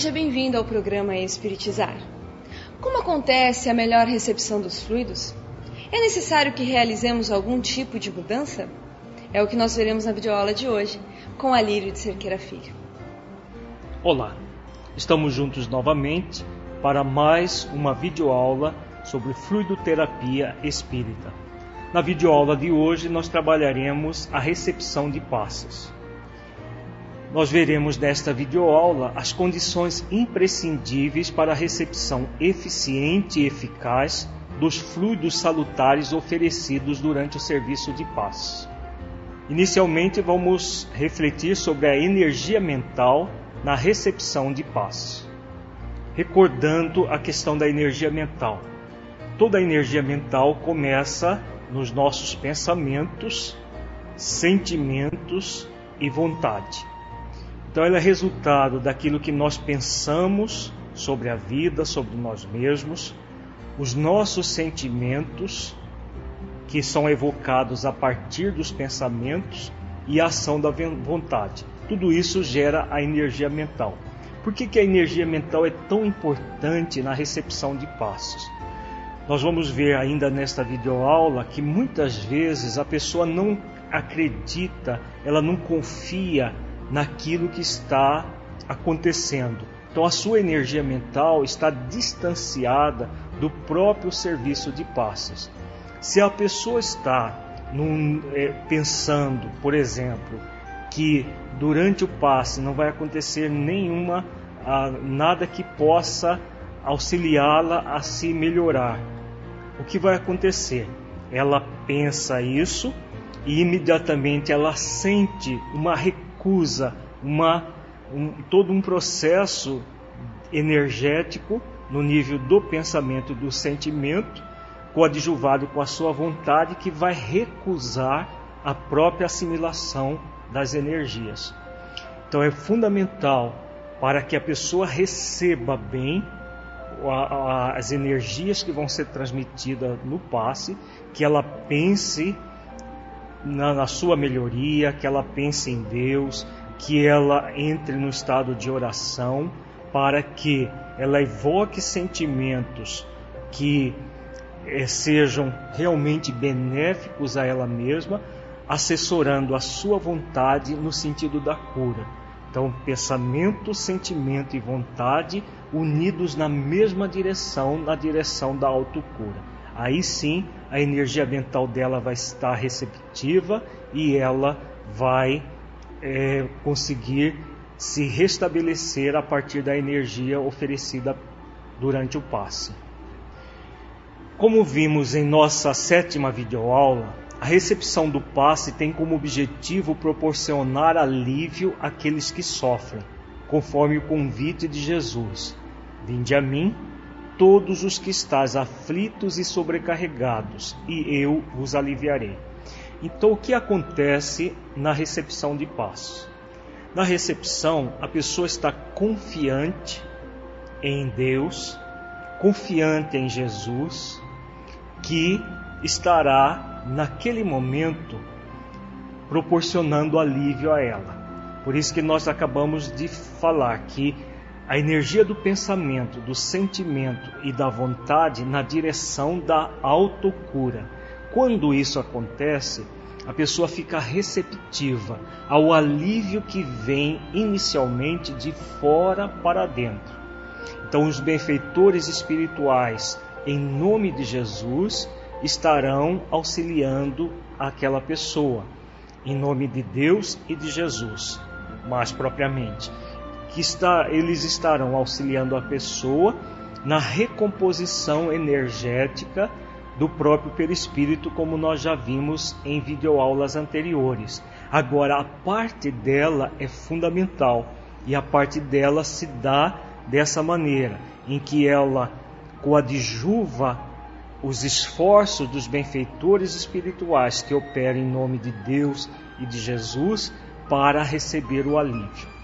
Seja bem-vindo ao programa Espiritizar. Como acontece a melhor recepção dos fluidos? É necessário que realizemos algum tipo de mudança? É o que nós veremos na videoaula de hoje, com a Lírio de Cerqueira Filho. Olá, estamos juntos novamente para mais uma videoaula sobre fluidoterapia espírita. Na videoaula de hoje nós trabalharemos a recepção de passos. Nós veremos nesta videoaula as condições imprescindíveis para a recepção eficiente e eficaz dos fluidos salutares oferecidos durante o serviço de passos. Inicialmente vamos refletir sobre a energia mental na recepção de passos. Recordando a questão da energia mental. Toda a energia mental começa nos nossos pensamentos, sentimentos e vontade. Então, ela é resultado daquilo que nós pensamos sobre a vida, sobre nós mesmos, os nossos sentimentos, que são evocados a partir dos pensamentos e a ação da vontade. Tudo isso gera a energia mental. Por que, que a energia mental é tão importante na recepção de passos? Nós vamos ver ainda nesta videoaula que muitas vezes a pessoa não acredita, ela não confia naquilo que está acontecendo. Então a sua energia mental está distanciada do próprio serviço de passos. Se a pessoa está num, é, pensando, por exemplo, que durante o passe não vai acontecer nenhuma ah, nada que possa auxiliá-la a se melhorar, o que vai acontecer? Ela pensa isso e imediatamente ela sente uma recusa, uma, um, todo um processo energético no nível do pensamento e do sentimento, coadjuvado com a sua vontade, que vai recusar a própria assimilação das energias. Então é fundamental para que a pessoa receba bem as energias que vão ser transmitidas no passe, que ela pense na, na, sua melhoria, que ela pense em Deus, que ela entre no estado de oração, para que ela evoque sentimentos que eh, sejam realmente benéficos a ela mesma, assessorando a sua vontade no sentido da cura. Então, pensamento, sentimento e vontade unidos na mesma direção, na direção da autocura. Aí sim, a energia mental dela vai estar receptiva e ela vai é, conseguir se restabelecer a partir da energia oferecida durante o passe. Como vimos em nossa sétima videoaula, a recepção do passe tem como objetivo proporcionar alívio àqueles que sofrem, conforme o convite de Jesus. Vinde a mim, todos os que estáis aflitos e sobrecarregados, e eu vos aliviarei. Então, o que acontece na recepção de passos? Na recepção, a pessoa está confiante em Deus, confiante em Jesus, que estará naquele momento proporcionando alívio a ela. Por isso que nós acabamos de falar que a energia do pensamento, do sentimento e da vontade na direção da autocura. Quando isso acontece, a pessoa fica receptiva ao alívio que vem inicialmente de fora para dentro. Então, os benfeitores espirituais, em nome de Jesus, estarão auxiliando aquela pessoa, em nome de Deus e de Jesus, mais propriamente que está, eles estarão auxiliando a pessoa na recomposição energética do próprio perispírito, como nós já vimos em videoaulas anteriores. Agora, a parte dela é fundamental e a parte dela se dá dessa maneira, em que ela coadjuva os esforços dos benfeitores espirituais que operam em nome de Deus e de Jesus para receber o alívio.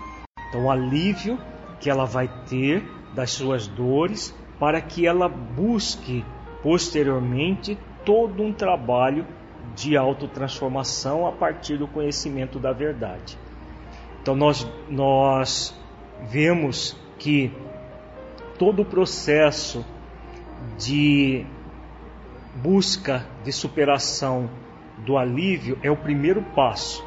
Então, o alívio que ela vai ter das suas dores para que ela busque posteriormente todo um trabalho de autotransformação a partir do conhecimento da verdade. Então nós, nós vemos que todo o processo de busca de superação do alívio é o primeiro passo.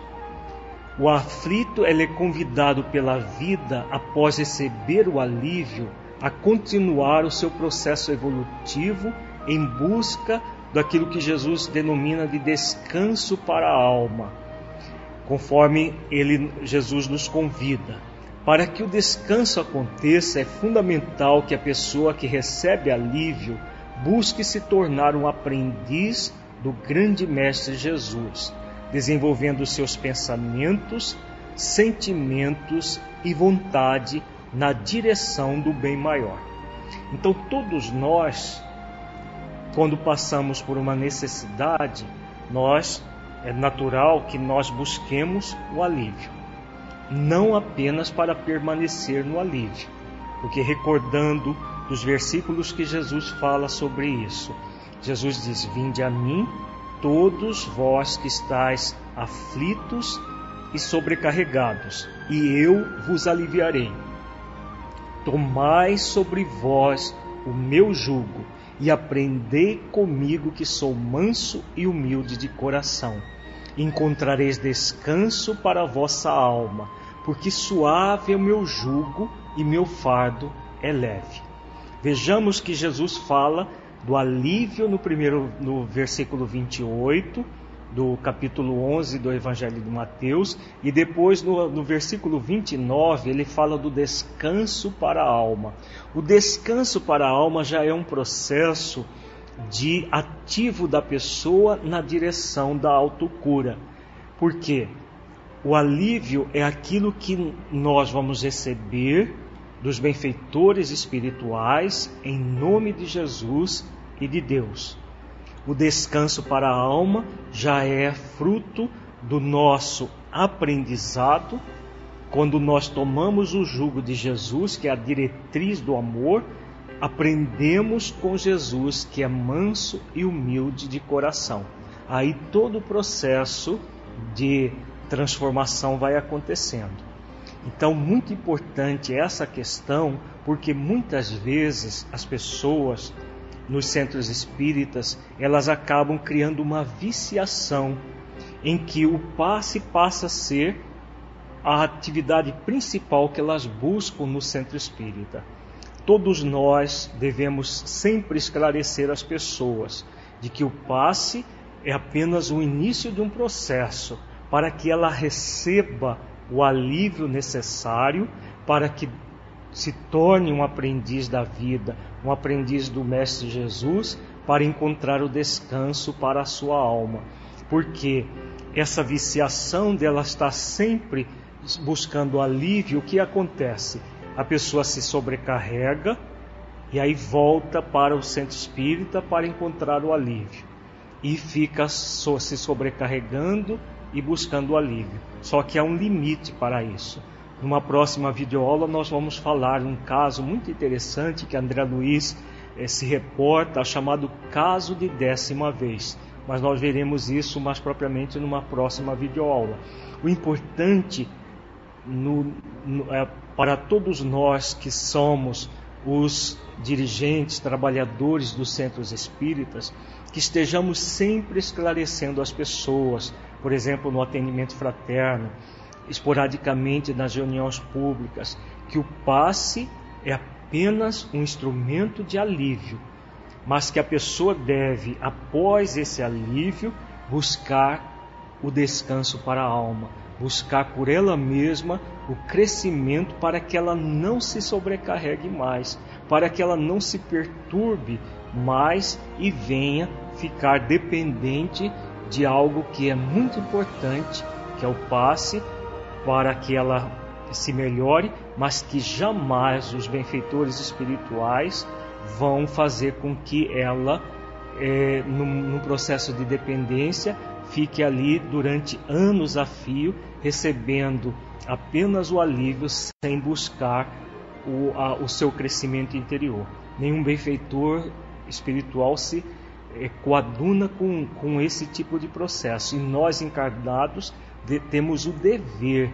O aflito é convidado pela vida após receber o alívio a continuar o seu processo evolutivo em busca daquilo que Jesus denomina de descanso para a alma, conforme ele Jesus nos convida. Para que o descanso aconteça, é fundamental que a pessoa que recebe alívio busque se tornar um aprendiz do grande Mestre Jesus, desenvolvendo seus pensamentos, sentimentos e vontade na direção do bem maior. Então, todos nós, quando passamos por uma necessidade, nós é natural que nós busquemos o alívio, não apenas para permanecer no alívio, porque recordando dos versículos que Jesus fala sobre isso, Jesus diz: Vinde a mim, todos vós que estáis aflitos e sobrecarregados, e eu vos aliviarei. Tomai sobre vós o meu jugo e aprendei comigo que sou manso e humilde de coração. Encontrareis descanso para a vossa alma, porque suave é o meu jugo e meu fardo é leve. Vejamos que Jesus fala do alívio no primeiro no versículo 28 do capítulo 11 do Evangelho de Mateus, e depois no, no, versículo 29 ele fala do descanso para a alma. O descanso para a alma já é um processo de ativo da pessoa na direção da autocura. Por quê? O alívio é aquilo que nós vamos receber dos benfeitores espirituais em nome de Jesus e de Deus. O descanso para a alma já é fruto do nosso aprendizado quando nós tomamos o jugo de Jesus, que é a diretriz do amor, aprendemos com Jesus, que é manso e humilde de coração. Aí todo o processo de transformação vai acontecendo. Então, muito importante essa questão, porque muitas vezes as pessoas nos centros espíritas, elas acabam criando uma viciação em que o passe passa a ser a atividade principal que elas buscam no centro espírita. Todos nós devemos sempre esclarecer as pessoas de que o passe é apenas o início de um processo para que ela receba o alívio necessário para que se torne um aprendiz da vida, um aprendiz do Mestre Jesus, para encontrar o descanso para a sua alma. Porque essa viciação dela está sempre buscando alívio, o que acontece? A pessoa se sobrecarrega e aí volta para o centro espírita para encontrar o alívio. E fica se sobrecarregando e buscando alívio. Só que há um limite para isso. Numa próxima videoaula nós vamos falar um caso muito interessante que André Luiz eh, se reporta, chamado caso de décima vez. Mas nós veremos isso mais propriamente numa próxima videoaula. O importante no, no, é, para todos nós que somos os dirigentes, trabalhadores dos centros espíritas, que estejamos sempre esclarecendo as pessoas, por exemplo, no atendimento fraterno, esporadicamente nas reuniões públicas, que o passe é apenas um instrumento de alívio, mas que a pessoa deve, após esse alívio, buscar o descanso para a alma, buscar por ela mesma o crescimento para que ela não se sobrecarregue mais, para que ela não se perturbe mais e venha ficar dependente de algo que é muito importante, que é o passe para que ela se melhore, mas que jamais os benfeitores espirituais vão fazer com que ela, é, num, processo de dependência, fique ali durante anos a fio, recebendo apenas o alívio sem buscar o, a, o seu crescimento interior. Nenhum benfeitor espiritual se é, coaduna com, com esse tipo de processo. E nós encarnados de, temos o dever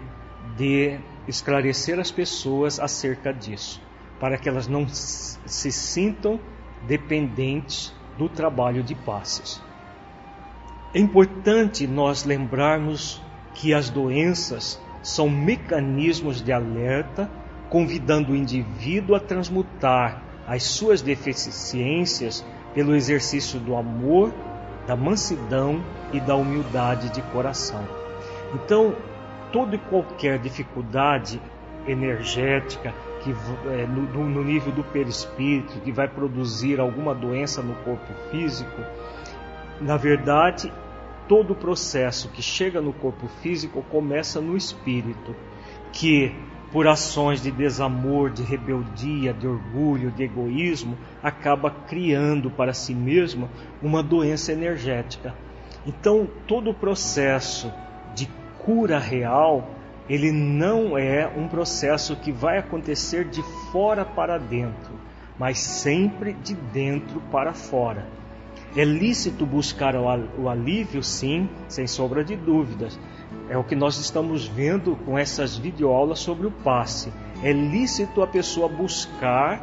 de esclarecer as pessoas acerca disso, para que elas não se sintam dependentes do trabalho de passes. É importante nós lembrarmos que as doenças são mecanismos de alerta, convidando o indivíduo a transmutar as suas deficiências pelo exercício do amor, da mansidão e da humildade de coração. Então, toda e qualquer dificuldade energética que é, no, no nível do perispírito que vai produzir alguma doença no corpo físico, na verdade, todo o processo que chega no corpo físico começa no espírito, que por ações de desamor, de rebeldia, de orgulho, de egoísmo, acaba criando para si mesmo uma doença energética. Então, todo o processo cura real, ele não é um processo que vai acontecer de fora para dentro, mas sempre de dentro para fora. É lícito buscar o alívio, sim, sem sombra de dúvidas. É o que nós estamos vendo com essas videoaulas sobre o passe. É lícito a pessoa buscar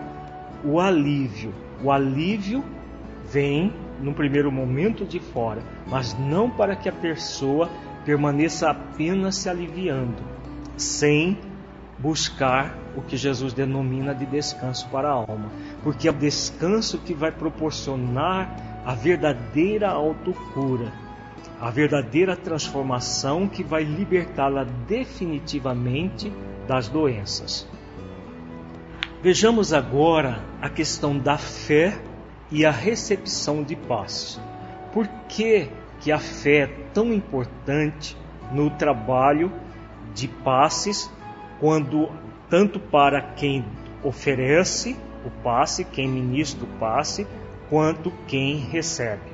o alívio. O alívio vem no primeiro momento de fora, mas não para que a pessoa permaneça apenas se aliviando, sem buscar o que Jesus denomina de descanso para a alma, porque é o descanso que vai proporcionar a verdadeira autocura, a verdadeira transformação que vai libertá-la definitivamente das doenças. Vejamos agora a questão da fé e a recepção de paz. Por que que a fé é tão importante no trabalho de passes, quando tanto para quem oferece o passe, quem ministra o passe, quanto quem recebe.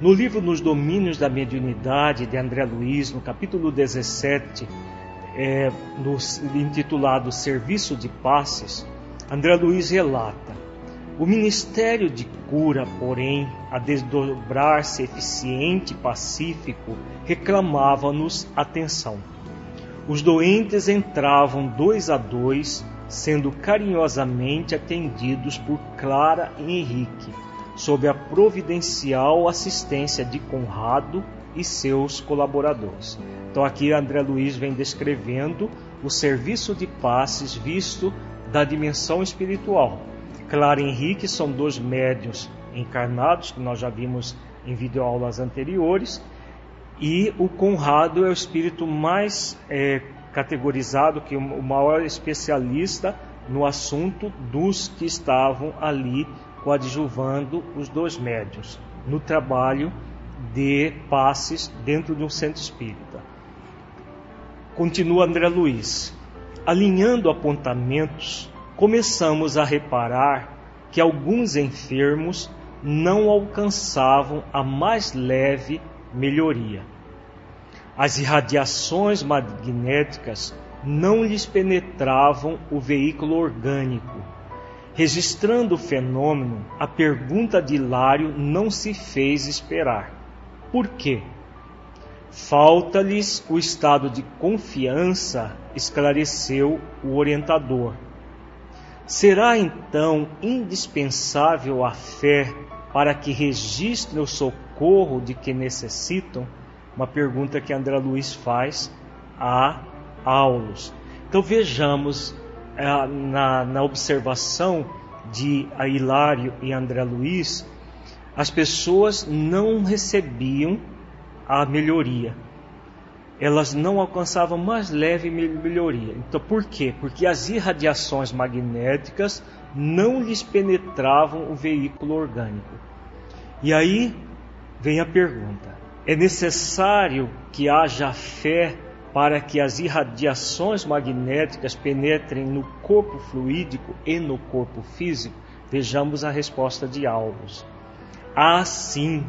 No livro Nos Domínios da Mediunidade de André Luiz, no capítulo 17, é, no, intitulado Serviço de Passes, André Luiz relata o ministério de cura, porém, a desdobrar-se eficiente e pacífico, reclamava-nos atenção. Os doentes entravam dois a dois, sendo carinhosamente atendidos por Clara e Henrique, sob a providencial assistência de Conrado e seus colaboradores. Então aqui André Luiz vem descrevendo o serviço de passes visto da dimensão espiritual Clara e Henrique são dois médios encarnados, que nós já vimos em videoaulas anteriores, e o Conrado é o espírito mais é, categorizado, que o maior especialista no assunto dos que estavam ali coadjuvando os dois médios no trabalho de passes dentro de um centro espírita. Continua André Luiz, alinhando apontamentos começamos a reparar que alguns enfermos não alcançavam a mais leve melhoria. As irradiações magnéticas não lhes penetravam o veículo orgânico. Registrando o fenômeno, a pergunta de Hilário não se fez esperar. Por quê? Falta-lhes o estado de confiança, esclareceu o orientador. Será então indispensável a fé para que registre o socorro de que necessitam? Uma pergunta que André Luiz faz a Aulos. Então vejamos é, na, na observação de Hilário e André Luiz, as pessoas não recebiam a melhoria elas não alcançavam mais leve melhoria. Então, por quê? Porque as irradiações magnéticas não lhes penetravam o veículo orgânico. E aí vem a pergunta: é necessário que haja fé para que as irradiações magnéticas penetrem no corpo fluídico e no corpo físico? Vejamos a resposta de Alves. Assim,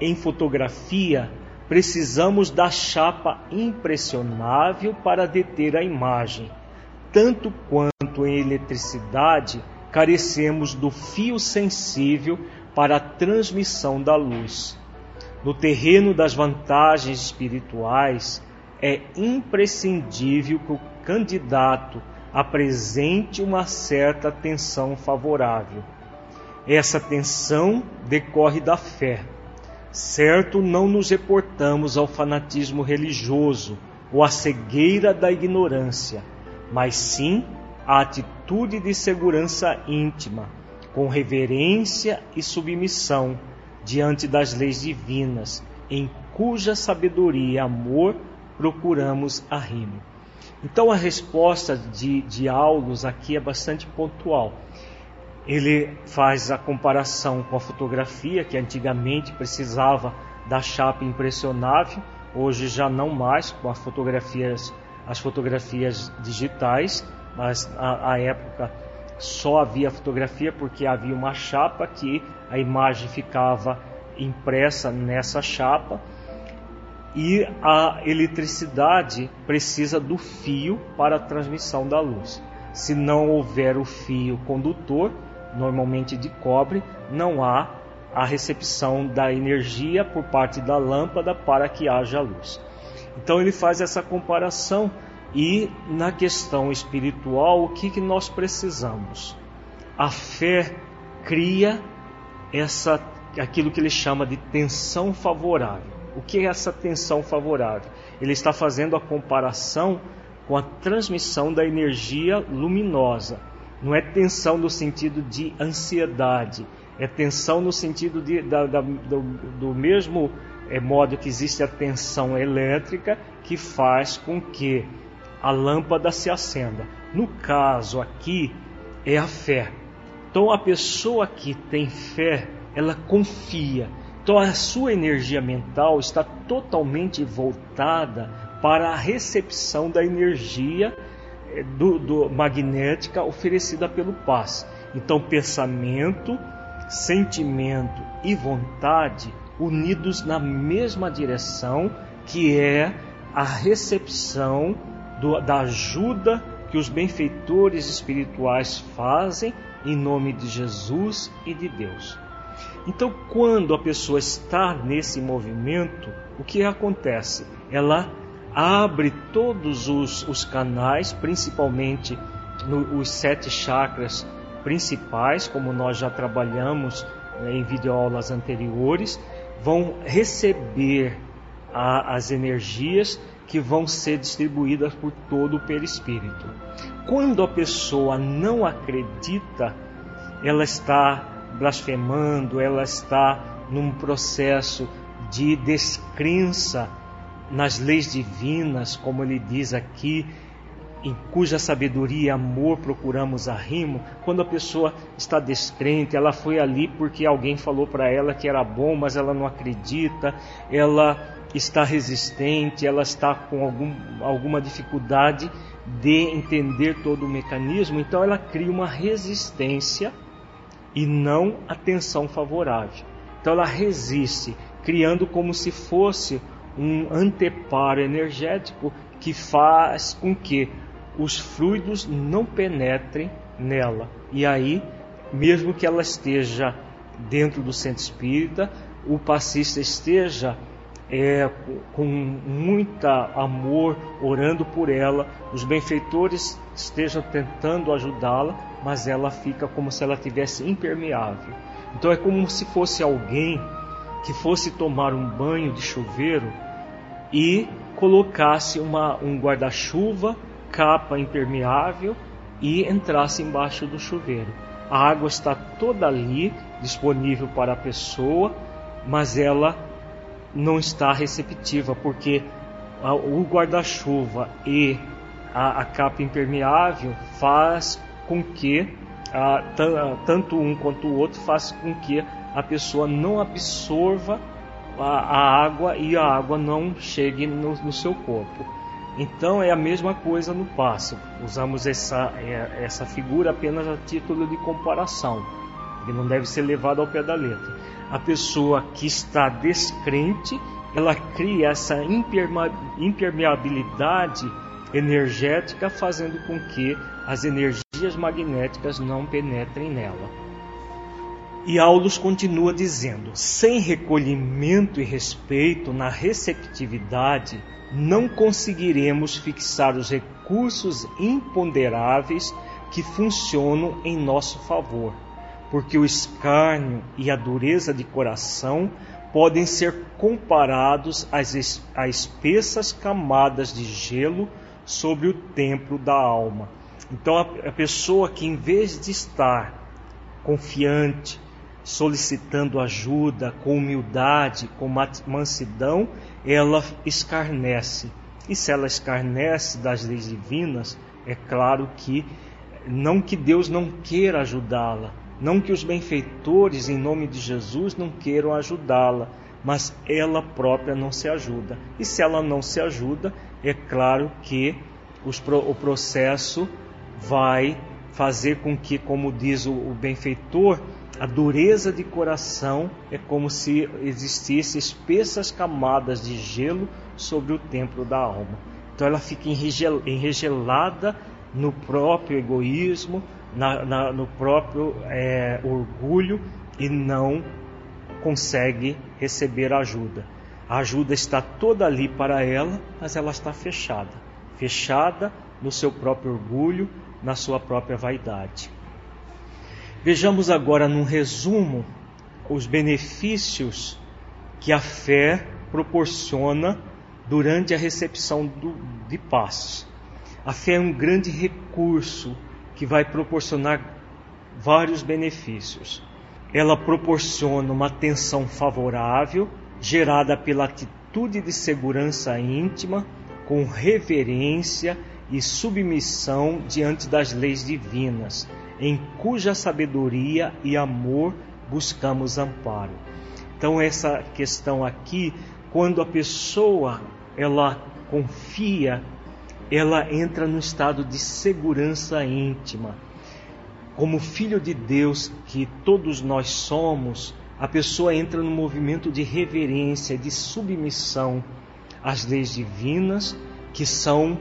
em fotografia, precisamos da chapa impressionável para deter a imagem. Tanto quanto em eletricidade, carecemos do fio sensível para a transmissão da luz. No terreno das vantagens espirituais, é imprescindível que o candidato apresente uma certa tensão favorável. Essa tensão decorre da fé. Certo, não nos reportamos ao fanatismo religioso ou à cegueira da ignorância, mas sim à atitude de segurança íntima, com reverência e submissão diante das leis divinas, em cuja sabedoria e amor procuramos arrimo. Então a resposta de, de aqui é bastante pontual. Ele faz a comparação com a fotografia, que antigamente precisava da chapa impressionável, hoje já não mais com as fotografias, as fotografias digitais, mas a, a época só havia fotografia porque havia uma chapa que a imagem ficava impressa nessa chapa e a eletricidade precisa do fio para a transmissão da luz. Se não houver o fio condutor, normalmente de cobre, não há a recepção da energia por parte da lâmpada para que haja luz. Então ele faz essa comparação e na questão espiritual, o que, que nós precisamos? A fé cria essa aquilo que ele chama de tensão favorável. O que é essa tensão favorável? Ele está fazendo a comparação com a transmissão da energia luminosa. Não é tensão no sentido de ansiedade, é tensão no sentido de, da, da, do, do, mesmo é, modo que existe a tensão elétrica que faz com que a lâmpada se acenda. No caso aqui é a fé. Então a pessoa que tem fé, ela confia. Então a sua energia mental está totalmente voltada para a recepção da energia do, do, magnética oferecida pelo passe. Então pensamento, sentimento e vontade unidos na mesma direção, que é a recepção do, da ajuda que os benfeitores espirituais fazem em nome de Jesus e de Deus. Então, quando a pessoa está nesse movimento, o que acontece? Ela abre todos os, os canais, principalmente no, os sete chakras principais, como nós já trabalhamos né, em videoaulas anteriores, vão receber a, as energias que vão ser distribuídas por todo o perispírito. Quando a pessoa não acredita, ela está blasfemando, ela está num processo de descrença nas leis divinas, como ele diz aqui, em cuja sabedoria e amor procuramos arrimo. Quando a pessoa está descrente, ela foi ali porque alguém falou para ela que era bom, mas ela não acredita, ela está resistente, ela está com algum, alguma dificuldade de entender todo o mecanismo, então ela cria uma resistência e não atenção favorável. Então ela resiste, criando como se fosse um anteparo energético que faz com que os fluidos não penetrem nela. E aí, mesmo que ela esteja dentro do centro espírita, o passista esteja é, com muita amor orando por ela, os benfeitores estejam tentando ajudá-la, mas ela fica como se ela tivesse impermeável. Então é como se fosse alguém que fosse tomar um banho de chuveiro e colocasse uma, um guarda-chuva, capa impermeável e entrasse embaixo do chuveiro. A água está toda ali, disponível para a pessoa, mas ela não está receptiva, porque o guarda-chuva e a, a, capa impermeável faz com que a, tanto um quanto o outro faz com que a pessoa não absorva a, água e a água não chegue no, no, seu corpo. Então é a mesma coisa no passo. Usamos essa, é, essa figura apenas a título de comparação, que não deve ser levado ao pé da letra. A pessoa que está descrente, ela cria essa impermeabilidade energética, fazendo com que as energias magnéticas não penetrem nela. E Aulus continua dizendo: sem recolhimento e respeito na receptividade, não conseguiremos fixar os recursos imponderáveis que funcionam em nosso favor, porque o escárnio e a dureza de coração podem ser comparados às, às espessas camadas de gelo sobre o templo da alma. Então, a, a pessoa que, em vez de estar confiante, solicitando ajuda, com humildade, com mansidão, ela escarnece. E se ela escarnece das leis divinas, é claro que não que Deus não queira ajudá-la, não que os benfeitores, em nome de Jesus, não queiram ajudá-la, mas ela própria não se ajuda. E se ela não se ajuda, é claro que os, o processo vai fazer com que, como diz o, o benfeitor, a dureza de coração é como se existissem espessas camadas de gelo sobre o templo da alma. Então ela fica enregelada no próprio egoísmo, na, na, no próprio é, orgulho e não consegue receber ajuda. A ajuda está toda ali para ela, mas ela está fechada fechada no seu próprio orgulho, na sua própria vaidade. Vejamos agora num resumo os benefícios que a fé proporciona durante a recepção do, de paz. A fé é um grande recurso que vai proporcionar vários benefícios. Ela proporciona uma atenção favorável, gerada pela atitude de segurança íntima, com reverência e submissão diante das leis divinas, em cuja sabedoria e amor buscamos amparo. Então essa questão aqui, quando a pessoa ela confia, ela entra no estado de segurança íntima. Como filho de Deus que todos nós somos, a pessoa entra no movimento de reverência, de submissão às leis divinas que são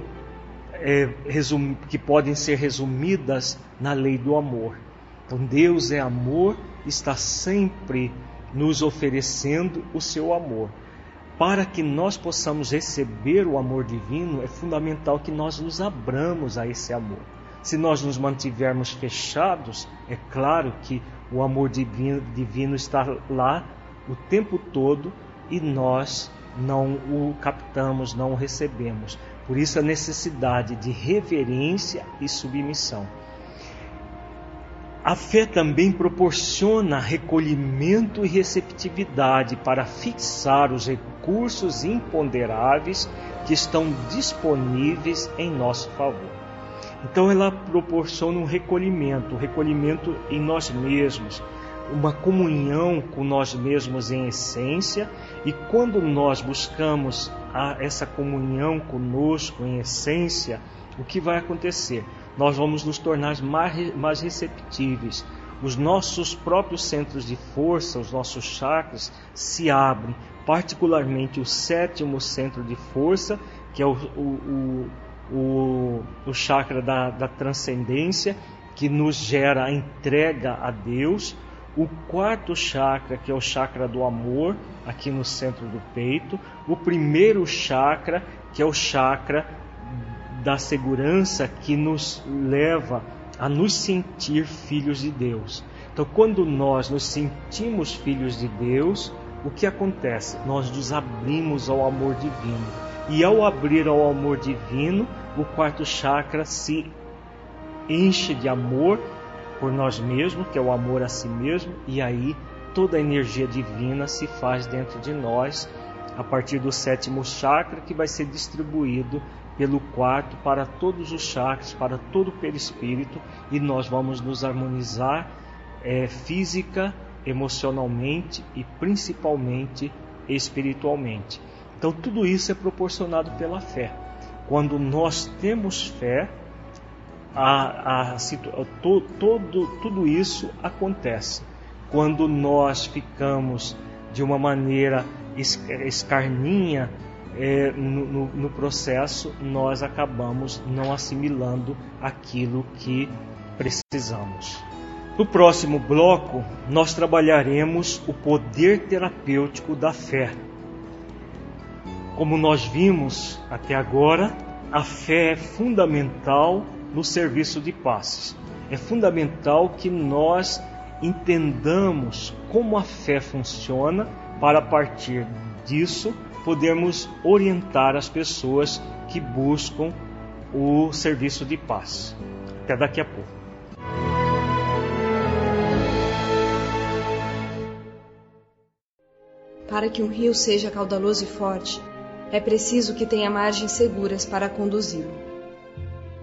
é, resum, que podem ser resumidas na lei do amor. Então Deus é amor, está sempre nos oferecendo o seu amor. Para que nós possamos receber o amor divino, é fundamental que nós nos abramos a esse amor. Se nós nos mantivermos fechados, é claro que o amor divino, divino está lá o tempo todo e nós não o captamos, não o recebemos. Por isso a necessidade de reverência e submissão. A fé também proporciona recolhimento e receptividade para fixar os recursos imponderáveis que estão disponíveis em nosso favor. Então ela proporciona um recolhimento, um recolhimento em nós mesmos, uma comunhão com nós mesmos em essência, e quando nós buscamos a, essa comunhão conosco em essência, o que vai acontecer? Nós vamos nos tornar mais, mais receptíveis. Os nossos próprios centros de força, os nossos chakras, se abrem, particularmente o sétimo centro de força, que é o, o, o, o chakra da, da transcendência, que nos gera a entrega a Deus o quarto chakra, que é o chakra do amor, aqui no centro do peito, o primeiro chakra, que é o chakra da segurança, que nos leva a nos sentir filhos de Deus. Então, quando nós nos sentimos filhos de Deus, o que acontece? Nós nos abrimos ao amor divino. E ao abrir ao amor divino, o quarto chakra se enche de amor por nós mesmos, que é o amor a si mesmo, e aí toda a energia divina se faz dentro de nós a partir do sétimo chakra que vai ser distribuído pelo quarto para todos os chakras, para todo o perispírito e nós vamos nos harmonizar é, física, emocionalmente e principalmente espiritualmente. Então tudo isso é proporcionado pela fé. Quando nós temos fé, a, a, to, todo, tudo isso acontece quando nós ficamos de uma maneira escarninha é, no, no, processo, nós acabamos não assimilando aquilo que precisamos. No próximo bloco, nós trabalharemos o poder terapêutico da fé. Como nós vimos até agora, a fé é fundamental no serviço de passes. É fundamental que nós entendamos como a fé funciona para a partir disso podermos orientar as pessoas que buscam o serviço de paz. Até daqui a pouco. Para que um rio seja caudaloso e forte, é preciso que tenha margens seguras para conduzi-lo.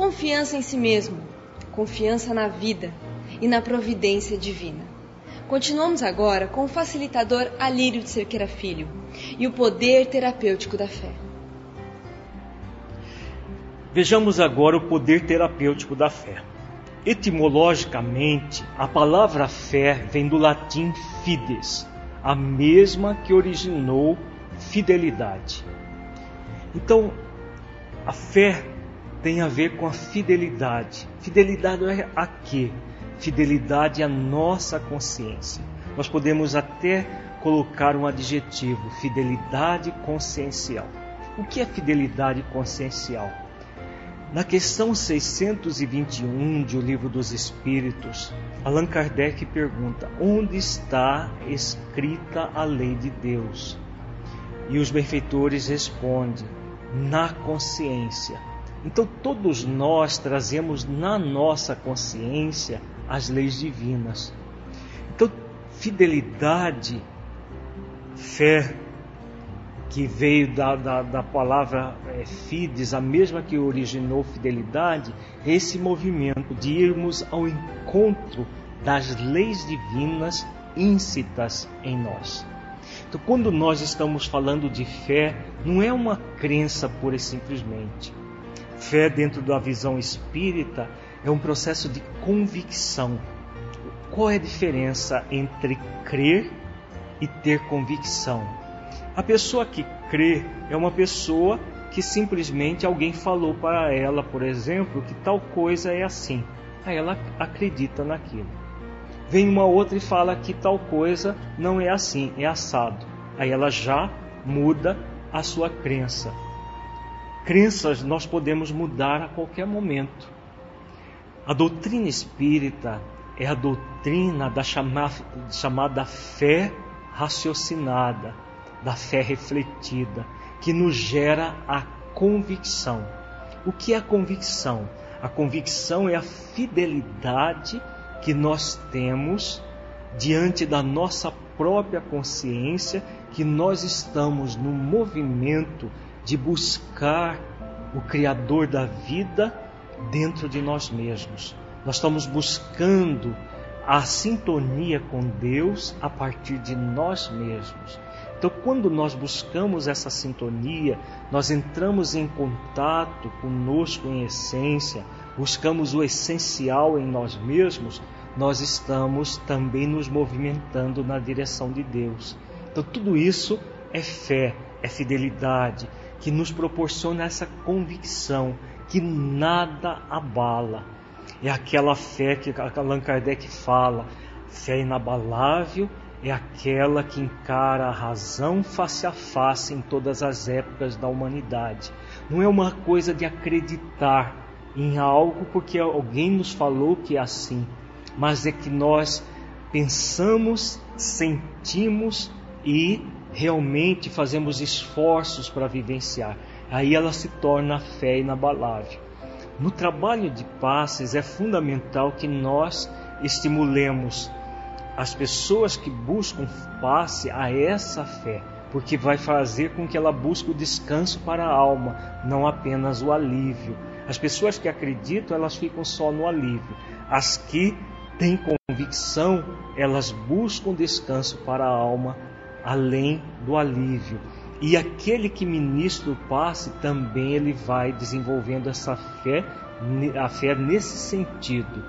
Confiança em si mesmo, confiança na vida e na providência divina. Continuamos agora com o facilitador Alírio de Cerqueira Filho e o poder terapêutico da fé. Vejamos agora o poder terapêutico da fé. Etimologicamente, a palavra fé vem do latim fides, a mesma que originou fidelidade. Então, a fé tem a ver com a fidelidade. Fidelidade é a quê? Fidelidade à nossa consciência. Nós podemos até colocar um adjetivo, fidelidade consciencial. O que é fidelidade consciencial? Na questão 621 de O Livro dos Espíritos, Allan Kardec pergunta: onde está escrita a lei de Deus? E os benfeitores respondem: na consciência. Então, todos nós trazemos na nossa consciência as leis divinas. Então, fidelidade, fé, que veio da, da, da palavra é, fides, a mesma que originou fidelidade, esse movimento de irmos ao encontro das leis divinas íncitas em nós. Então, quando nós estamos falando de fé, não é uma crença pura e simplesmente. Fé, dentro da visão espírita, é um processo de convicção. Qual é a diferença entre crer e ter convicção? A pessoa que crê é uma pessoa que simplesmente alguém falou para ela, por exemplo, que tal coisa é assim. Aí ela acredita naquilo. Vem uma outra e fala que tal coisa não é assim, é assado. Aí ela já muda a sua crença. Crenças nós podemos mudar a qualquer momento. A doutrina espírita é a doutrina da chamada, chamada fé raciocinada da fé refletida, que nos gera a convicção. O que é a convicção? A convicção é a fidelidade que nós temos diante da nossa própria consciência, que nós estamos no movimento de buscar o Criador da vida dentro de nós mesmos. Nós estamos buscando a sintonia com Deus a partir de nós mesmos. Então, quando nós buscamos essa sintonia, nós entramos em contato conosco em essência, buscamos o essencial em nós mesmos, nós estamos também nos movimentando na direção de Deus. Então, tudo isso é fé, é fidelidade, que nos proporciona essa convicção que nada abala. É aquela fé que Allan Kardec fala, fé inabalável é aquela que encara a razão face a face em todas as épocas da humanidade. Não é uma coisa de acreditar em algo porque alguém nos falou que é assim, mas é que nós pensamos, sentimos e realmente fazemos esforços para vivenciar. Aí ela se torna a fé inabalável. No trabalho de passes é fundamental que nós estimulemos as pessoas que buscam passe a essa fé, porque vai fazer com que ela busque o descanso para a alma, não apenas o alívio. As pessoas que acreditam, elas ficam só no alívio. As que têm convicção, elas buscam descanso para a alma além do alívio. E aquele que ministra o passe também ele vai desenvolvendo essa fé, a fé nesse sentido,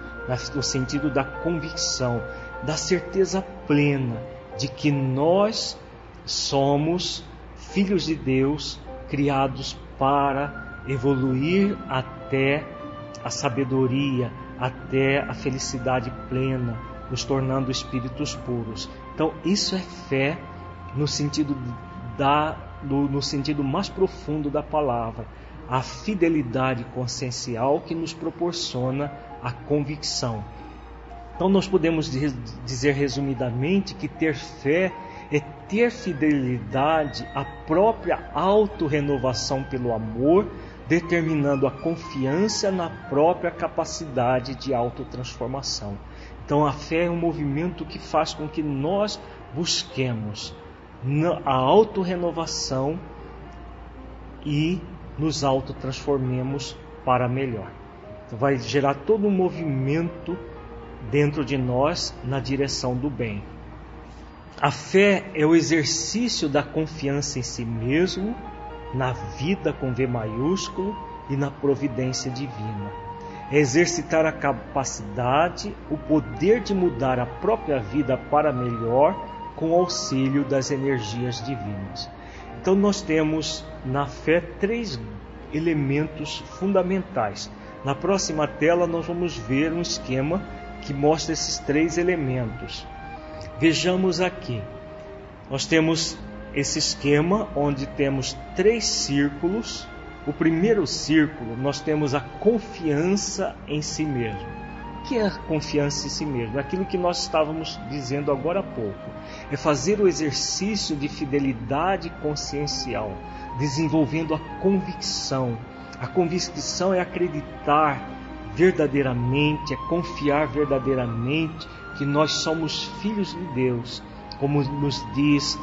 no sentido da convicção, da certeza plena de que nós somos filhos de Deus, criados para evoluir até a sabedoria, até a felicidade plena, nos tornando espíritos puros. Então, isso é fé no sentido da, no, no sentido mais profundo da palavra, a fidelidade consciencial que nos proporciona a convicção. Então, nós podemos dizer resumidamente que ter fé é ter fidelidade à própria autorrenovação pelo amor, determinando a confiança na própria capacidade de autotransformação. Então, a fé é um movimento que faz com que nós busquemos a autorrenovação e nos autotransformemos para melhor. Então, vai gerar todo um movimento dentro de nós na direção do bem. A fé é o exercício da confiança em si mesmo, na vida com V maiúsculo e na providência divina. É exercitar a capacidade, o poder de mudar a própria vida para melhor com auxílio das energias divinas. Então, nós temos na fé três elementos fundamentais. Na próxima tela, nós vamos ver um esquema que mostra esses três elementos. Vejamos aqui. Nós temos esse esquema onde temos três círculos. O primeiro círculo, nós temos a confiança em si mesmo que é confiança em si mesmo? Aquilo que nós estávamos dizendo agora há pouco. É fazer o exercício de fidelidade consciencial, desenvolvendo a convicção. A convicção é acreditar verdadeiramente, é confiar verdadeiramente que nós somos filhos de Deus, como nos diz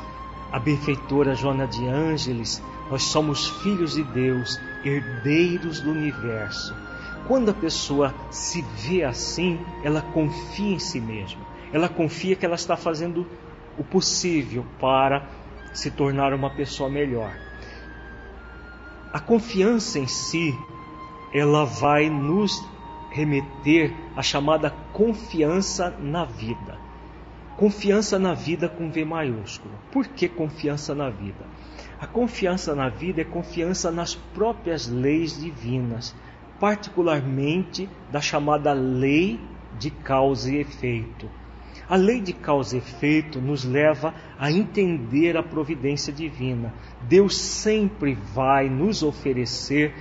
a benfeitora Joana de Ângeles, nós somos filhos de Deus, herdeiros do universo. Quando a pessoa se vê assim, ela confia em si mesma. Ela confia que ela está fazendo o possível para se tornar uma pessoa melhor. A confiança em si, ela vai nos remeter à chamada confiança na vida. Confiança na vida com V maiúsculo. Por que confiança na vida? A confiança na vida é confiança nas próprias leis divinas particularmente da chamada lei de causa e efeito. A lei de causa e efeito nos leva a entender a providência divina. Deus sempre vai nos oferecer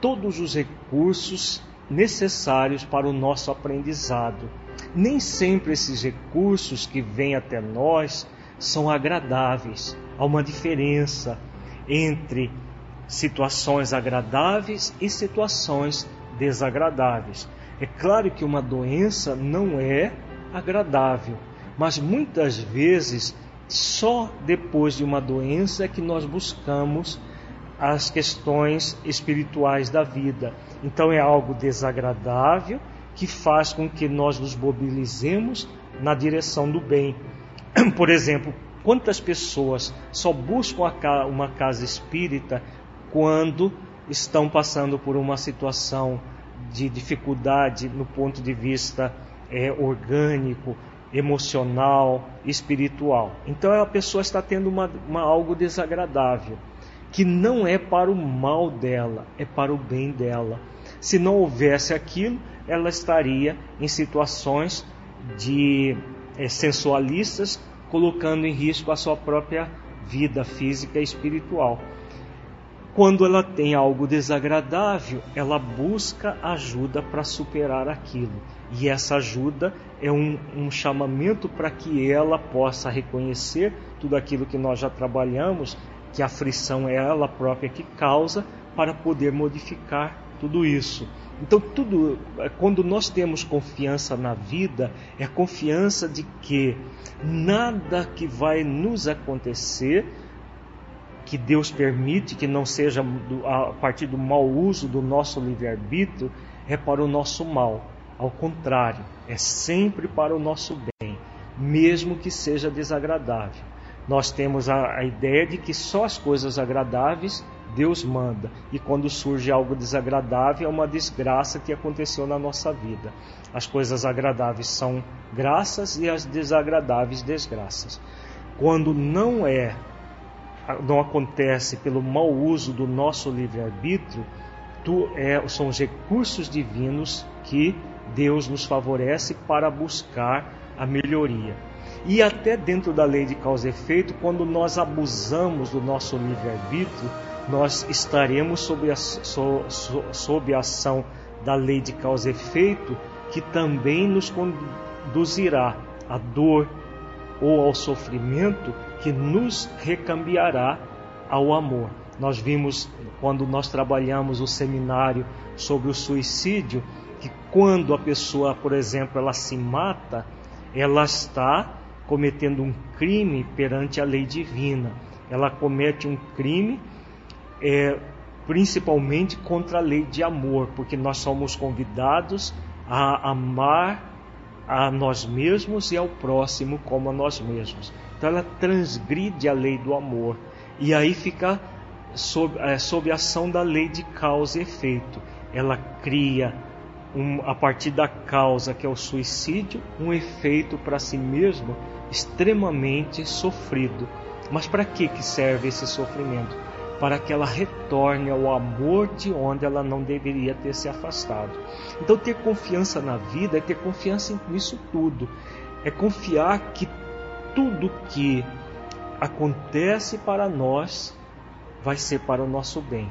todos os recursos necessários para o nosso aprendizado. Nem sempre esses recursos que vêm até nós são agradáveis. Há uma diferença entre situações agradáveis e situações desagradáveis. É claro que uma doença não é agradável, mas muitas vezes só depois de uma doença é que nós buscamos as questões espirituais da vida. Então é algo desagradável que faz com que nós nos mobilizemos na direção do bem. Por exemplo, quantas pessoas só buscam uma casa espírita quando estão passando por uma situação de dificuldade no ponto de vista é, orgânico, emocional, espiritual. Então a pessoa está tendo uma, uma, algo desagradável, que não é para o mal dela, é para o bem dela. Se não houvesse aquilo, ela estaria em situações de é, sensualistas, colocando em risco a sua própria vida física e espiritual. Quando ela tem algo desagradável, ela busca ajuda para superar aquilo. E essa ajuda é um, um chamamento para que ela possa reconhecer tudo aquilo que nós já trabalhamos, que a aflição é ela própria que causa, para poder modificar tudo isso. Então, tudo, quando nós temos confiança na vida, é confiança de que nada que vai nos acontecer que Deus permite que não seja a partir do mau uso do nosso livre-arbítrio é para o nosso mal. Ao contrário, é sempre para o nosso bem, mesmo que seja desagradável. Nós temos a, a ideia de que só as coisas agradáveis Deus manda, e quando surge algo desagradável, é uma desgraça que aconteceu na nossa vida. As coisas agradáveis são graças e as desagradáveis desgraças. Quando não é não acontece pelo mau uso do nosso livre-arbítrio, é, são os recursos divinos que Deus nos favorece para buscar a melhoria. E até dentro da lei de causa e efeito, quando nós abusamos do nosso livre-arbítrio, nós estaremos sob a, so, so, sob a ação da lei de causa e efeito, que também nos conduzirá à dor ou ao sofrimento, que nos recambiará ao amor. Nós vimos quando nós trabalhamos o seminário sobre o suicídio que quando a pessoa, por exemplo, ela se mata, ela está cometendo um crime perante a lei divina. Ela comete um crime é, principalmente contra a lei de amor, porque nós somos convidados a amar a nós mesmos e ao próximo como a nós mesmos. Então ela transgride a lei do amor e aí fica sob, é, sob a ação da lei de causa e efeito. Ela cria, um, a partir da causa, que é o suicídio, um efeito para si mesmo extremamente sofrido. Mas para que, que serve esse sofrimento? Para que ela retorne ao amor de onde ela não deveria ter se afastado. Então, ter confiança na vida é ter confiança nisso tudo. É confiar que tudo que acontece para nós vai ser para o nosso bem.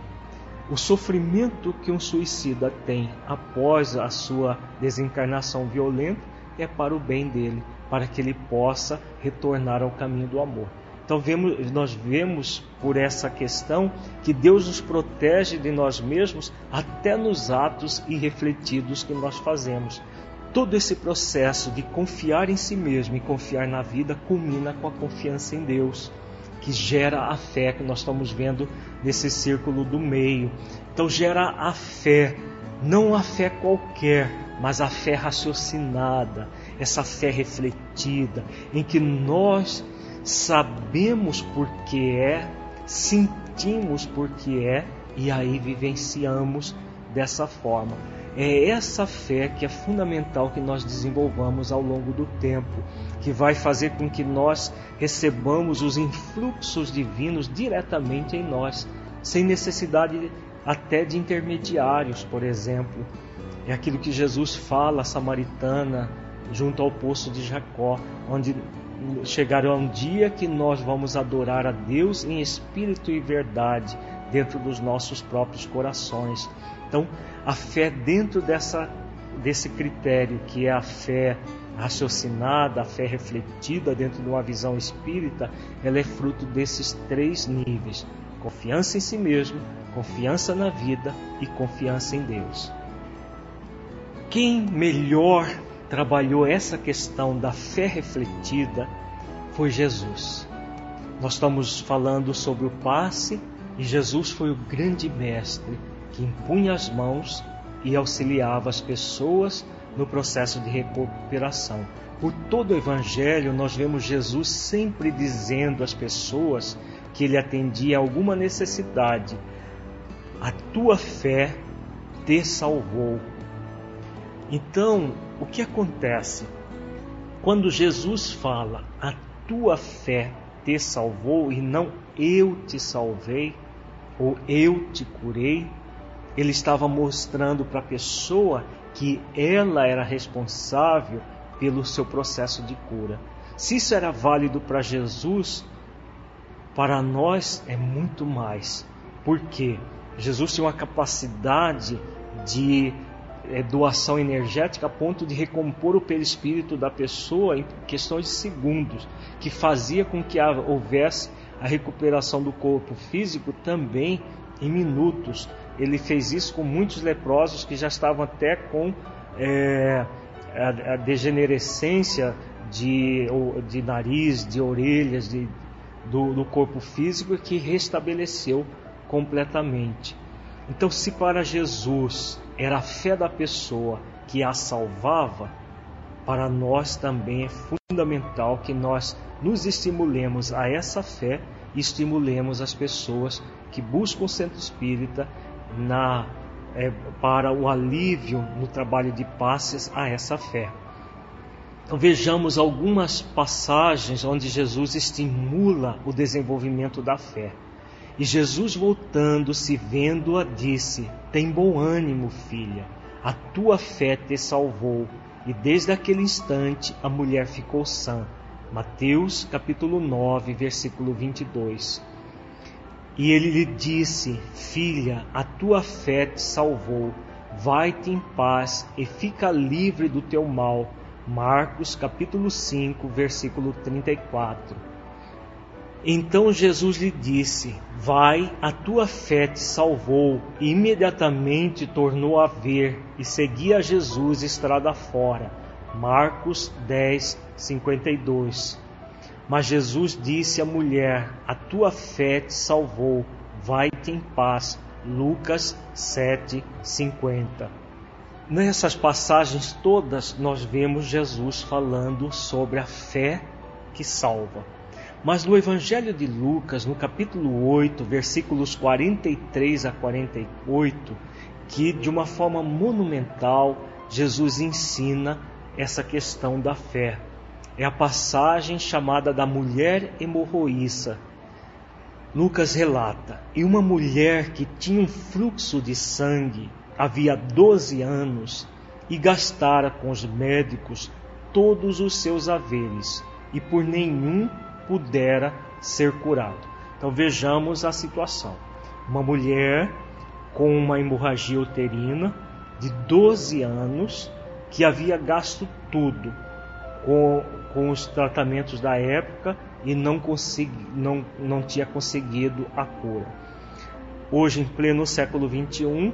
O sofrimento que um suicida tem após a sua desencarnação violenta é para o bem dele, para que ele possa retornar ao caminho do amor. Então vemos, nós vemos por essa questão que Deus nos protege de nós mesmos até nos atos irrefletidos que nós fazemos. Todo esse processo de confiar em si mesmo e confiar na vida culmina com a confiança em Deus, que gera a fé que nós estamos vendo nesse círculo do meio. Então gera a fé, não a fé qualquer, mas a fé raciocinada, essa fé refletida, em que nós sabemos por que é, sentimos por que é e aí vivenciamos dessa forma. É essa fé que é fundamental que nós desenvolvamos ao longo do tempo, que vai fazer com que nós recebamos os influxos divinos diretamente em nós, sem necessidade até de intermediários, por exemplo. É aquilo que Jesus fala à samaritana junto ao poço de Jacó, onde chegará um dia que nós vamos adorar a Deus em espírito e verdade dentro dos nossos próprios corações. Então, a fé dentro dessa, desse critério que é a fé raciocinada, a fé refletida dentro de uma visão espírita, ela é fruto desses três níveis: confiança em si mesmo, confiança na vida e confiança em Deus. Quem melhor trabalhou essa questão da fé refletida foi Jesus. Nós estamos falando sobre o passe e Jesus foi o grande mestre que impunha as mãos e auxiliava as pessoas no processo de recuperação. Por todo o Evangelho, nós vemos Jesus sempre dizendo às pessoas que ele atendia a alguma necessidade: A tua fé te salvou. Então, o que acontece? Quando Jesus fala, a tua fé te salvou e não eu te salvei, ou eu te curei, ele estava mostrando para a pessoa que ela era responsável pelo seu processo de cura. Se isso era válido para Jesus, para nós é muito mais. Porque Jesus tinha uma capacidade de é, doação energética a ponto de recompor o perispírito da pessoa em questões de segundos, que fazia com que houvesse a recuperação do corpo físico também em minutos ele fez isso com muitos leprosos que já estavam até com é, a, a, degenerescência de, de nariz, de orelhas, de, do, do corpo físico que restabeleceu completamente. Então, se para Jesus era a fé da pessoa que a salvava, para nós também é fundamental que nós nos estimulemos a essa fé e estimulemos as pessoas que buscam o centro espírita na, é, para o alívio no trabalho de passes a essa fé. Então vejamos algumas passagens onde Jesus estimula o desenvolvimento da fé. E Jesus, voltando-se, vendo-a, disse: Tem bom ânimo, filha, a tua fé te salvou. E desde aquele instante a mulher ficou sã. Mateus capítulo 9, versículo 22. E ele lhe disse: Filha, a tua fé te salvou. Vai-te em paz e fica livre do teu mal. Marcos capítulo 5, versículo 34. Então Jesus lhe disse: Vai, a tua fé te salvou. E imediatamente tornou a ver e seguia Jesus estrada fora. Marcos 10, 52. Mas Jesus disse à mulher: A tua fé te salvou, vai-te em paz. Lucas 7, 50. Nessas passagens todas nós vemos Jesus falando sobre a fé que salva. Mas no Evangelho de Lucas, no capítulo 8, versículos 43 a 48, que de uma forma monumental Jesus ensina essa questão da fé. É a passagem chamada da mulher hemorroíça. Lucas relata: E uma mulher que tinha um fluxo de sangue havia 12 anos e gastara com os médicos todos os seus haveres e por nenhum pudera ser curado. Então vejamos a situação. Uma mulher com uma hemorragia uterina de 12 anos que havia gasto tudo com, com os tratamentos da época e não, consegui, não, não tinha conseguido a cura. Hoje, em pleno século XXI,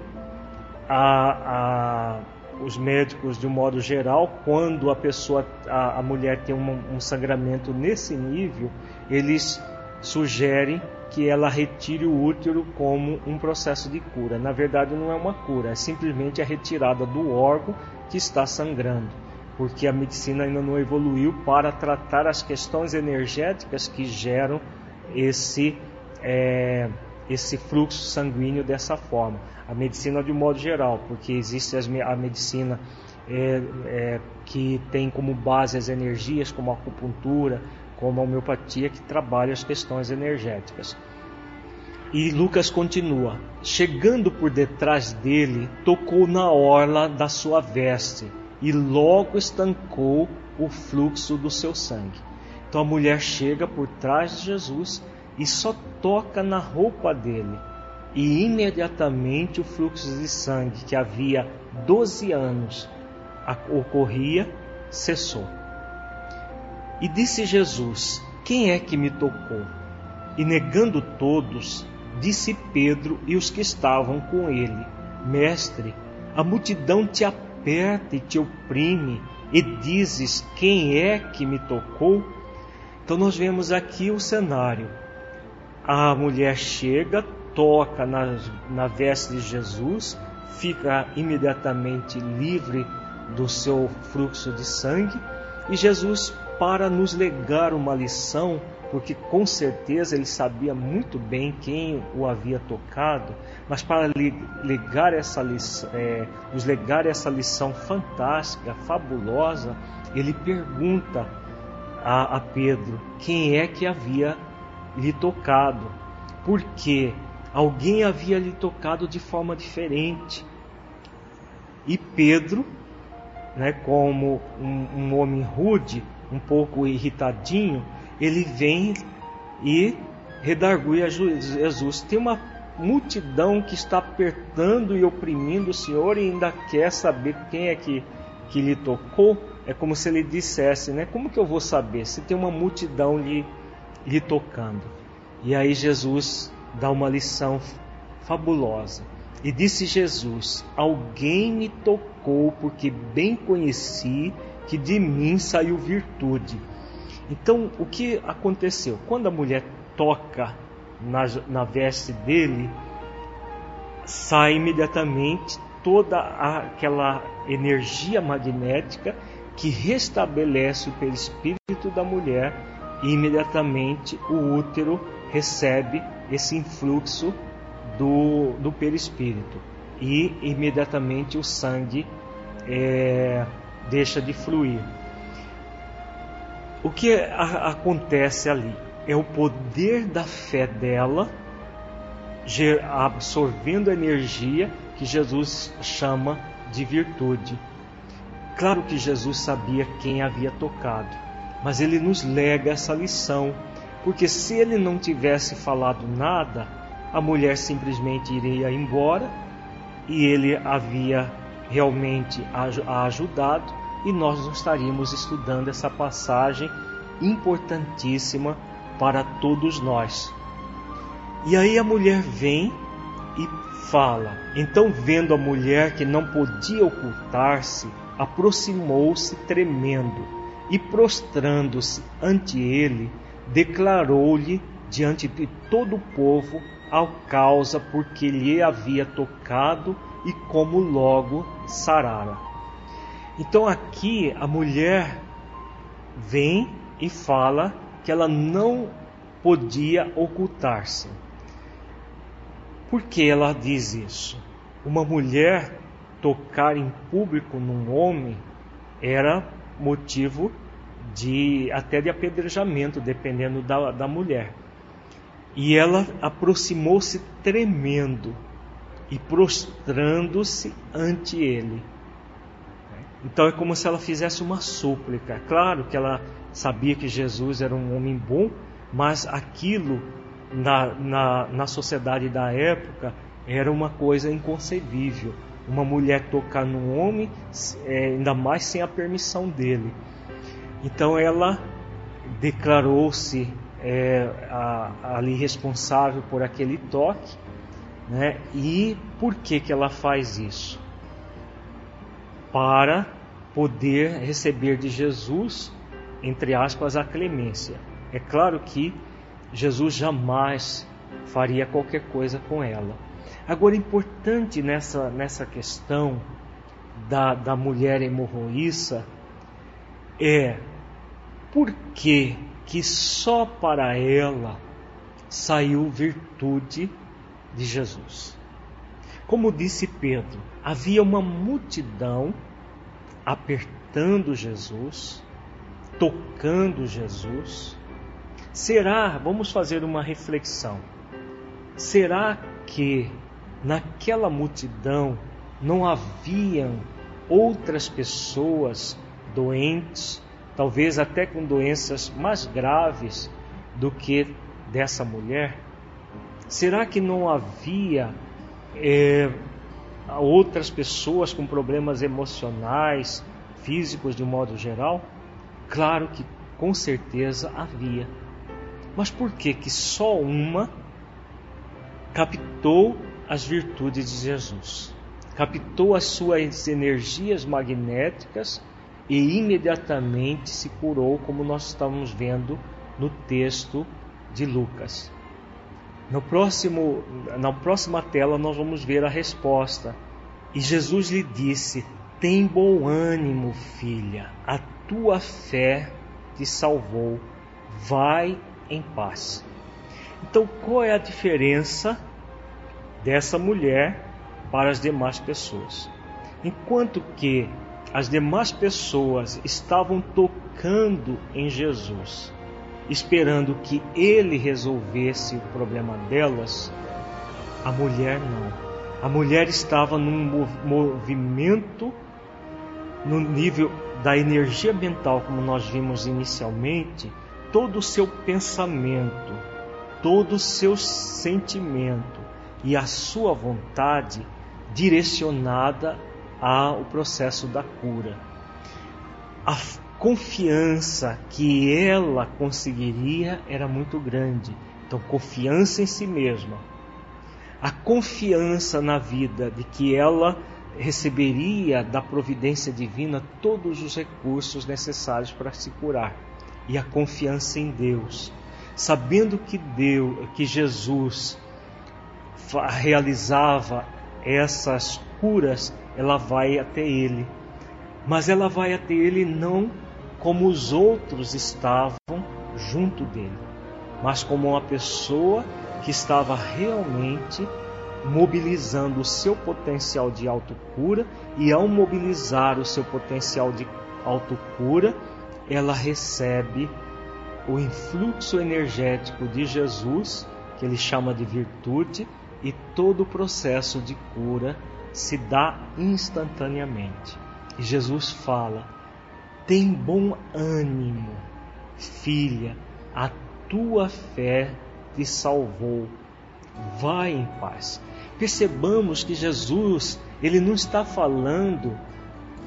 a, a, os médicos, de um modo geral, quando a pessoa, a, a mulher tem um, um sangramento nesse nível, eles sugerem que ela retire o útero como um processo de cura. Na verdade, não é uma cura, é simplesmente a retirada do órgão que está sangrando, porque a medicina ainda não evoluiu para tratar as questões energéticas que geram esse, é, esse fluxo sanguíneo dessa forma. A medicina de um modo geral, porque existe a medicina é, é, que tem como base as energias, como a acupuntura, como a homeopatia, que trabalha as questões energéticas. E Lucas continua: Chegando por detrás dele, tocou na orla da sua veste e logo estancou o fluxo do seu sangue. Então a mulher chega por trás de Jesus e só toca na roupa dele. E imediatamente o fluxo de sangue que havia 12 anos ocorria cessou. E disse Jesus: Quem é que me tocou? E negando todos, Disse Pedro e os que estavam com ele: Mestre, a multidão te aperta e te oprime, e dizes: Quem é que me tocou? Então, nós vemos aqui o cenário. A mulher chega, toca na, na veste de Jesus, fica imediatamente livre do seu fluxo de sangue, e Jesus, para nos legar uma lição, porque com certeza ele sabia muito bem quem o havia tocado, mas para legar essa lição, é, nos legar essa lição fantástica, fabulosa, ele pergunta a, a Pedro quem é que havia lhe tocado, porque alguém havia lhe tocado de forma diferente. E Pedro, né, como um, um homem rude, um pouco irritadinho, ele vem e redarguia Jesus. Tem uma multidão que está apertando e oprimindo o Senhor e ainda quer saber quem é que, que lhe tocou. É como se ele dissesse, né? Como que eu vou saber se tem uma multidão lhe, lhe tocando? E aí Jesus dá uma lição fabulosa. E disse Jesus: Alguém me tocou, porque bem conheci que de mim saiu virtude. Então, o que aconteceu? Quando a mulher toca na, na veste dele, sai imediatamente toda aquela energia magnética que restabelece o perispírito da mulher e imediatamente o útero recebe esse influxo do, do perispírito e imediatamente o sangue é, deixa de fluir. O que a, acontece ali é o poder da fé dela absorvendo a energia que Jesus chama de virtude. Claro que Jesus sabia quem havia tocado, mas ele nos lega essa lição, porque se ele não tivesse falado nada, a mulher simplesmente iria embora e ele havia realmente a ajudado e nós não estaríamos estudando essa passagem importantíssima para todos nós. E aí a mulher vem e fala. Então, vendo a mulher que não podia ocultar-se, aproximou-se tremendo e, prostrando-se ante ele, declarou-lhe diante de todo o povo a causa porque lhe havia tocado e como logo sarara. Então aqui a mulher vem e fala que ela não podia ocultar-se. Por que ela diz isso? Uma mulher tocar em público num homem era motivo de até de apedrejamento, dependendo da, da mulher. E ela aproximou-se tremendo e prostrando-se ante ele. Então é como se ela fizesse uma súplica. Claro que ela sabia que Jesus era um homem bom, mas aquilo na, na, na sociedade da época era uma coisa inconcebível. Uma mulher tocar num homem, é, ainda mais sem a permissão dele. Então ela declarou-se é, ali responsável por aquele toque, né? E por que que ela faz isso? Para poder receber de Jesus, entre aspas, a clemência. É claro que Jesus jamais faria qualquer coisa com ela. Agora, importante nessa, nessa questão da, da mulher hemorroíça é por que, que só para ela saiu virtude de Jesus. Como disse Pedro, havia uma multidão apertando Jesus, tocando Jesus, Será, vamos fazer uma reflexão, será que naquela multidão não haviam outras pessoas doentes, talvez até com doenças mais graves do que dessa mulher? Será que não havia é, outras pessoas com problemas emocionais, físicos de modo geral? Claro que com certeza havia. Mas por que que só uma captou as virtudes de Jesus? Captou as suas energias magnéticas e imediatamente se curou, como nós estamos vendo no texto de Lucas. No próximo, na próxima tela nós vamos ver a resposta. E Jesus lhe disse: Tem bom ânimo, filha, a tua fé te salvou. Vai em paz. Então, qual é a diferença dessa mulher para as demais pessoas? Enquanto que as demais pessoas estavam tocando em Jesus, esperando que ele resolvesse o problema delas, a mulher não. A mulher estava num movimento no nível da energia mental, como nós vimos inicialmente, todo o seu pensamento, todo o seu sentimento e a sua vontade direcionada ao processo da cura. A confiança que ela conseguiria era muito grande. Então, confiança em si mesma. A confiança na vida de que ela receberia da providência divina todos os recursos necessários para se curar e a confiança em Deus, sabendo que Deus, que Jesus realizava essas curas, ela vai até ele. Mas ela vai até ele não como os outros estavam junto dele, mas como uma pessoa que estava realmente mobilizando o seu potencial de autocura e ao mobilizar o seu potencial de autocura, ela recebe o influxo energético de Jesus, que ele chama de virtude, e todo o processo de cura se dá instantaneamente. E Jesus fala: tem bom ânimo, filha, a tua fé te salvou. Vai em paz. Percebamos que Jesus, ele não está falando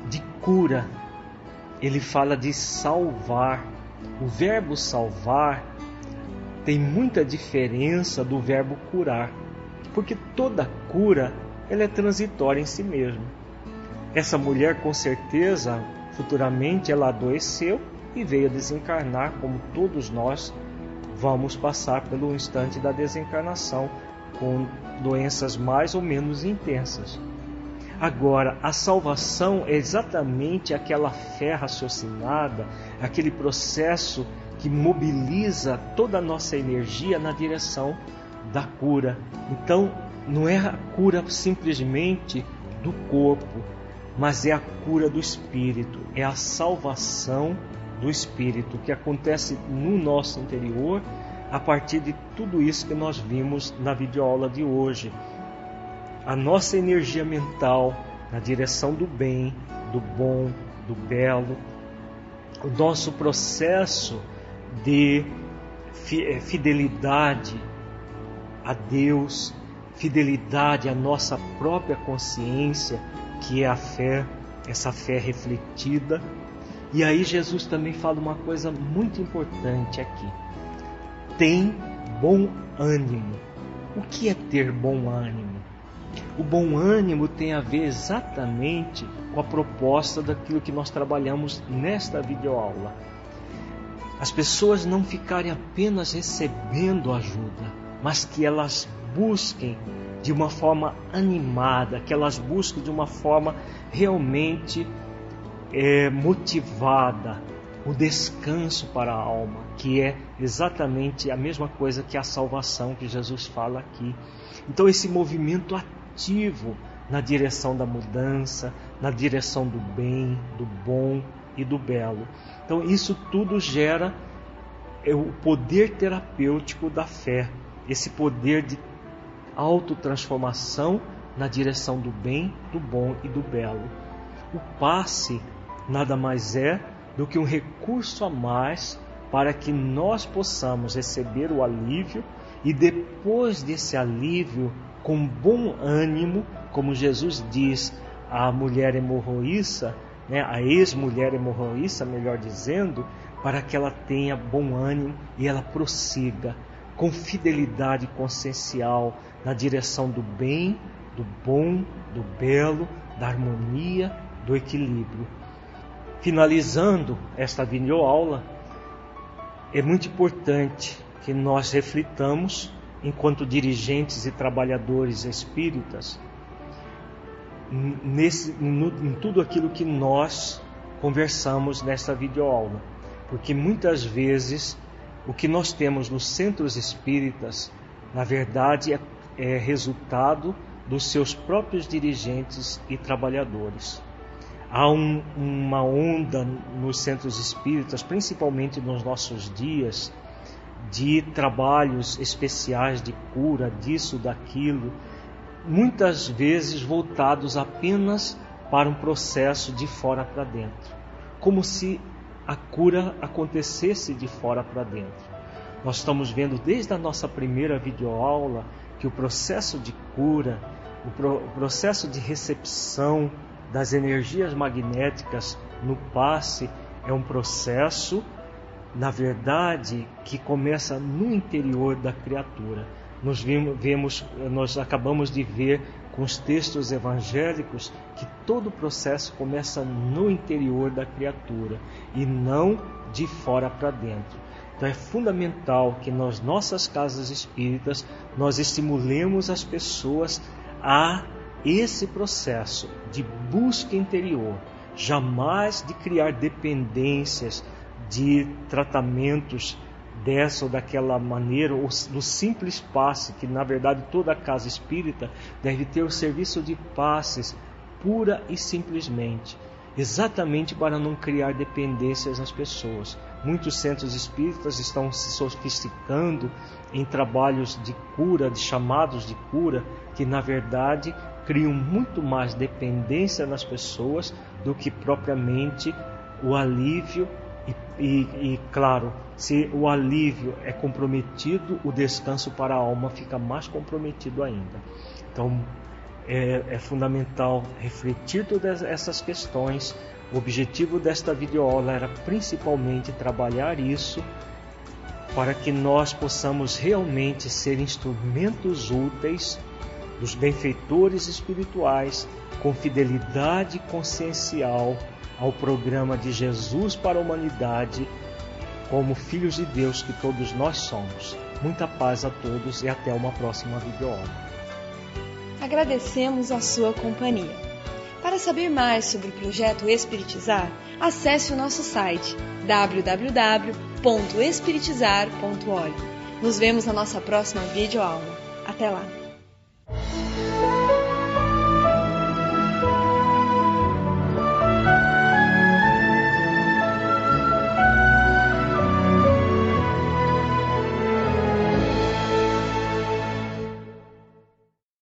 de cura, ele fala de salvar. O verbo salvar tem muita diferença do verbo curar, porque toda cura ela é transitória em si mesma. Essa mulher com certeza futuramente ela adoeceu e veio desencarnar como todos nós vamos passar pelo instante da desencarnação com doenças mais ou menos intensas. Agora, a salvação é exatamente aquela fé raciocinada, aquele processo que mobiliza toda a nossa energia na direção da cura. Então, não é a cura simplesmente do corpo, mas é a cura do espírito, é a salvação do espírito que acontece no nosso interior a partir de tudo isso que nós vimos na videoaula de hoje. A nossa energia mental na direção do bem, do bom, do belo, o nosso processo de eh, fidelidade a Deus, fidelidade à nossa própria consciência, que é a fé, essa fé refletida. E aí Jesus também fala uma coisa muito importante aqui tem bom ânimo. O que é ter bom ânimo? O bom ânimo tem a ver exatamente com a proposta daquilo que nós trabalhamos nesta videoaula. As pessoas não ficarem apenas recebendo ajuda, mas que elas busquem de uma forma animada, que elas busquem de uma forma realmente é, motivada, o descanso para a alma, que é exatamente a mesma coisa que a salvação que Jesus fala aqui. Então, esse movimento ativo na direção da mudança, na direção do bem, do bom e do belo. Então, isso tudo gera é, o poder terapêutico da fé, esse poder de autotransformação na direção do bem, do bom e do belo. O passe nada mais é do que um recurso a mais para que nós possamos receber o alívio e depois desse alívio, com bom ânimo, como Jesus diz à mulher hemorroíça, né, a ex-mulher hemorroíça, melhor dizendo, para que ela tenha bom ânimo e ela prossiga com fidelidade consciencial na direção do bem, do bom, do belo, da harmonia, do equilíbrio. Finalizando esta videoaula, é muito importante que nós reflitamos, enquanto dirigentes e trabalhadores espíritas, nesse, no, em tudo aquilo que nós conversamos nesta videoaula. Porque muitas vezes o que nós temos nos centros espíritas, na verdade, é, é resultado dos seus próprios dirigentes e trabalhadores. Há um, uma onda nos centros espíritas, principalmente nos nossos dias, de trabalhos especiais de cura, disso, daquilo, muitas vezes voltados apenas para um processo de fora para dentro, como se a cura acontecesse de fora para dentro. Nós estamos vendo desde a nossa primeira videoaula que o processo de cura, o, pro, o processo de recepção das energias magnéticas no passe é um processo, na verdade, que começa no interior da criatura. Nós vemos, nós acabamos de ver com os textos evangélicos que todo o processo começa no interior da criatura e não de fora para dentro. Então é fundamental que nas nossas casas espíritas nós estimulemos as pessoas a esse processo de busca interior, jamais de criar dependências de tratamentos dessa ou daquela maneira, ou do simples passe, que na verdade toda casa espírita deve ter o serviço de passes pura e simplesmente, exatamente para não criar dependências nas pessoas. Muitos centros espíritas estão se sofisticando em trabalhos de cura, de chamados de cura, que na verdade criam muito mais dependência nas pessoas do que propriamente o alívio e, e, claro, se o alívio é comprometido, o descanso para a alma fica mais comprometido ainda. Então, é, é fundamental refletir todas essas questões. O objetivo desta videoaula era principalmente trabalhar isso para que nós possamos realmente ser instrumentos úteis dos benfeitores espirituais com fidelidade consciencial ao programa de Jesus para a humanidade, como filhos de Deus que todos nós somos. Muita paz a todos e até uma próxima videoaula. Agradecemos a sua companhia. Para saber mais sobre o projeto Espiritizar, acesse o nosso site www.espiritizar.org. Nos vemos na nossa próxima videoaula. Até lá!